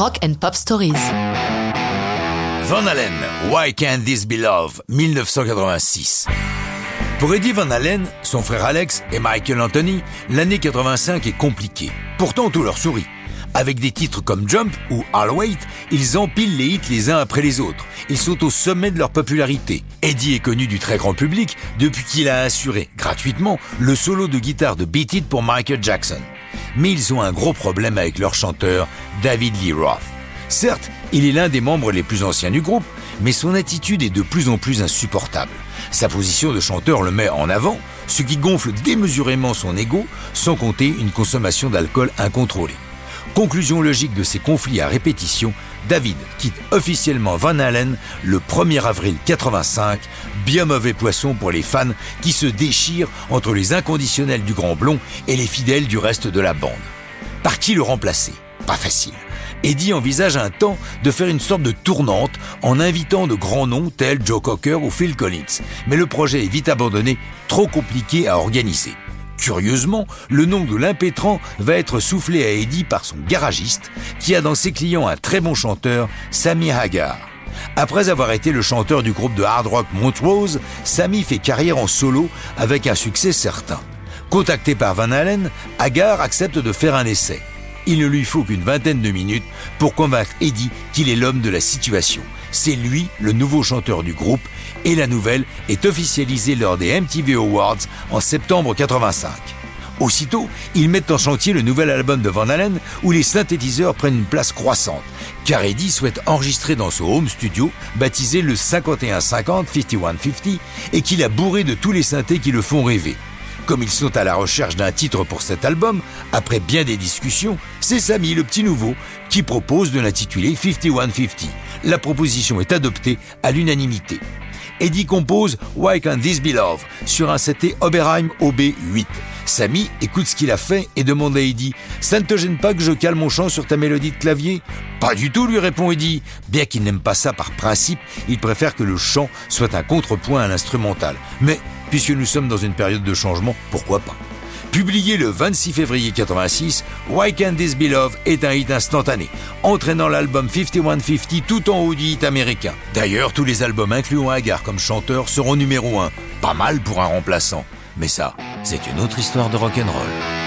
Rock and Pop Stories. Van Halen, Why Can't This Be Love, 1986. Pour Eddie Van Halen, son frère Alex et Michael Anthony, l'année 85 est compliquée. Pourtant, tout leur sourit. Avec des titres comme Jump ou I'll Wait, ils empilent les hits les uns après les autres. Ils sont au sommet de leur popularité. Eddie est connu du très grand public depuis qu'il a assuré, gratuitement, le solo de guitare de Beat It pour Michael Jackson. Mais ils ont un gros problème avec leur chanteur, David Lee Roth. Certes, il est l'un des membres les plus anciens du groupe, mais son attitude est de plus en plus insupportable. Sa position de chanteur le met en avant, ce qui gonfle démesurément son ego, sans compter une consommation d'alcool incontrôlée. Conclusion logique de ces conflits à répétition, David quitte officiellement Van Halen le 1er avril 85, bien mauvais poisson pour les fans qui se déchirent entre les inconditionnels du Grand Blond et les fidèles du reste de la bande. Par qui le remplacer? Pas facile. Eddie envisage un temps de faire une sorte de tournante en invitant de grands noms tels Joe Cocker ou Phil Collins. Mais le projet est vite abandonné, trop compliqué à organiser. Curieusement, le nom de l'impétrant va être soufflé à Eddie par son garagiste, qui a dans ses clients un très bon chanteur, Sammy Hagar. Après avoir été le chanteur du groupe de hard rock Montrose, Sammy fait carrière en solo avec un succès certain. Contacté par Van Halen, Hagar accepte de faire un essai il ne lui faut qu'une vingtaine de minutes pour convaincre Eddie qu'il est l'homme de la situation. C'est lui le nouveau chanteur du groupe et la nouvelle est officialisée lors des MTV Awards en septembre 85. Aussitôt, ils mettent en chantier le nouvel album de Van Halen où les synthétiseurs prennent une place croissante, car Eddie souhaite enregistrer dans son home studio, baptisé le 5150-5150, et qu'il a bourré de tous les synthés qui le font rêver. Comme ils sont à la recherche d'un titre pour cet album, après bien des discussions, c'est Samy, le petit nouveau, qui propose de l'intituler 5150. La proposition est adoptée à l'unanimité. Eddie compose Why Can't This Be Love sur un CT Oberheim OB8. Samy écoute ce qu'il a fait et demande à Eddie Ça ne te gêne pas que je cale mon chant sur ta mélodie de clavier? Pas du tout, lui répond Eddie. Bien qu'il n'aime pas ça par principe, il préfère que le chant soit un contrepoint à l'instrumental. Mais puisque nous sommes dans une période de changement, pourquoi pas? Publié le 26 février 86, Why Can't This Be Love est un hit instantané, entraînant l'album 5150 tout en haut du hit américain. D'ailleurs, tous les albums incluant Agar comme chanteur seront numéro 1. Pas mal pour un remplaçant. Mais ça, c'est une autre histoire de rock'n'roll.